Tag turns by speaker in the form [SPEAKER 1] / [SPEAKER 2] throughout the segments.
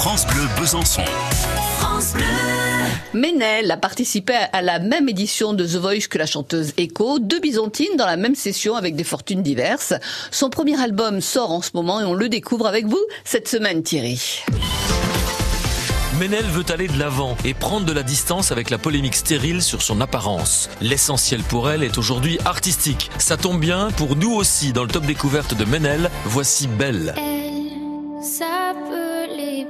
[SPEAKER 1] France Bleu Besançon. France Bleu.
[SPEAKER 2] Ménel a participé à la même édition de The Voice que la chanteuse Echo, deux byzantines dans la même session avec des fortunes diverses. Son premier album sort en ce moment et on le découvre avec vous cette semaine Thierry.
[SPEAKER 3] Ménel veut aller de l'avant et prendre de la distance avec la polémique stérile sur son apparence. L'essentiel pour elle est aujourd'hui artistique. Ça tombe bien, pour nous aussi, dans le top découverte de Ménel, voici Belle.
[SPEAKER 4] Elle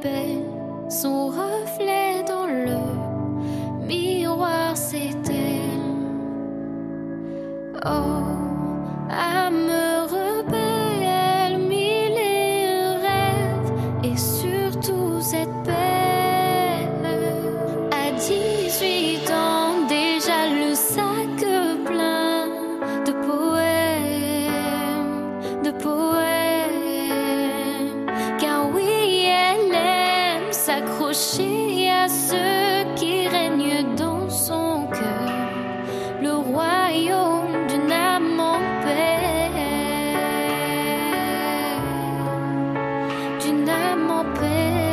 [SPEAKER 4] Son reflet dans le miroir c'est elle. Oh, à me repérer, mille rêves et surtout cette peine. À à ceux qui règnent dans son cœur. Le royaume d'une âme en paix. D'une âme en paix.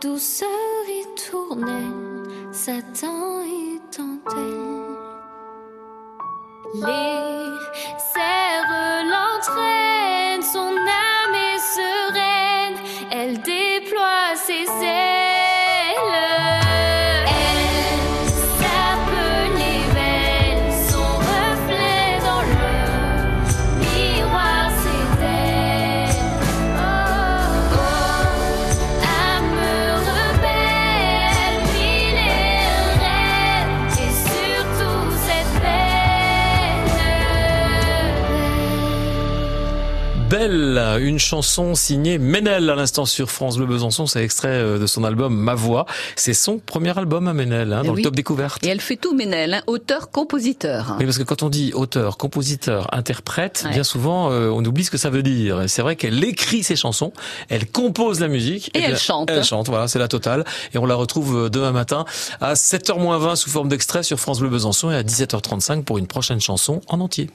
[SPEAKER 4] Douceur et tournelle, Satan et dentelle. Les Belle,
[SPEAKER 3] une chanson signée Ménel à l'instant sur France Bleu Besançon. C'est extrait euh, de son album Ma Voix. C'est son premier album à Ménel, hein,
[SPEAKER 2] Eh
[SPEAKER 3] dans
[SPEAKER 2] oui.
[SPEAKER 3] le top découverte.
[SPEAKER 2] Et elle fait tout Ménel, hein, auteur-compositeur.
[SPEAKER 3] Oui, parce que quand on dit auteur, compositeur, interprète,
[SPEAKER 2] Ouais.
[SPEAKER 3] bien souvent, euh, on oublie ce que ça veut dire. C'est vrai qu'elle écrit ses chansons, elle compose la musique.
[SPEAKER 2] Et elle
[SPEAKER 3] bien,
[SPEAKER 2] chante.
[SPEAKER 3] Elle chante, voilà, c'est la totale. Et on la retrouve euh, demain matin à 7h20 sous forme d'extrait sur France Bleu Besançon et à 17h35 pour une prochaine chanson en entier.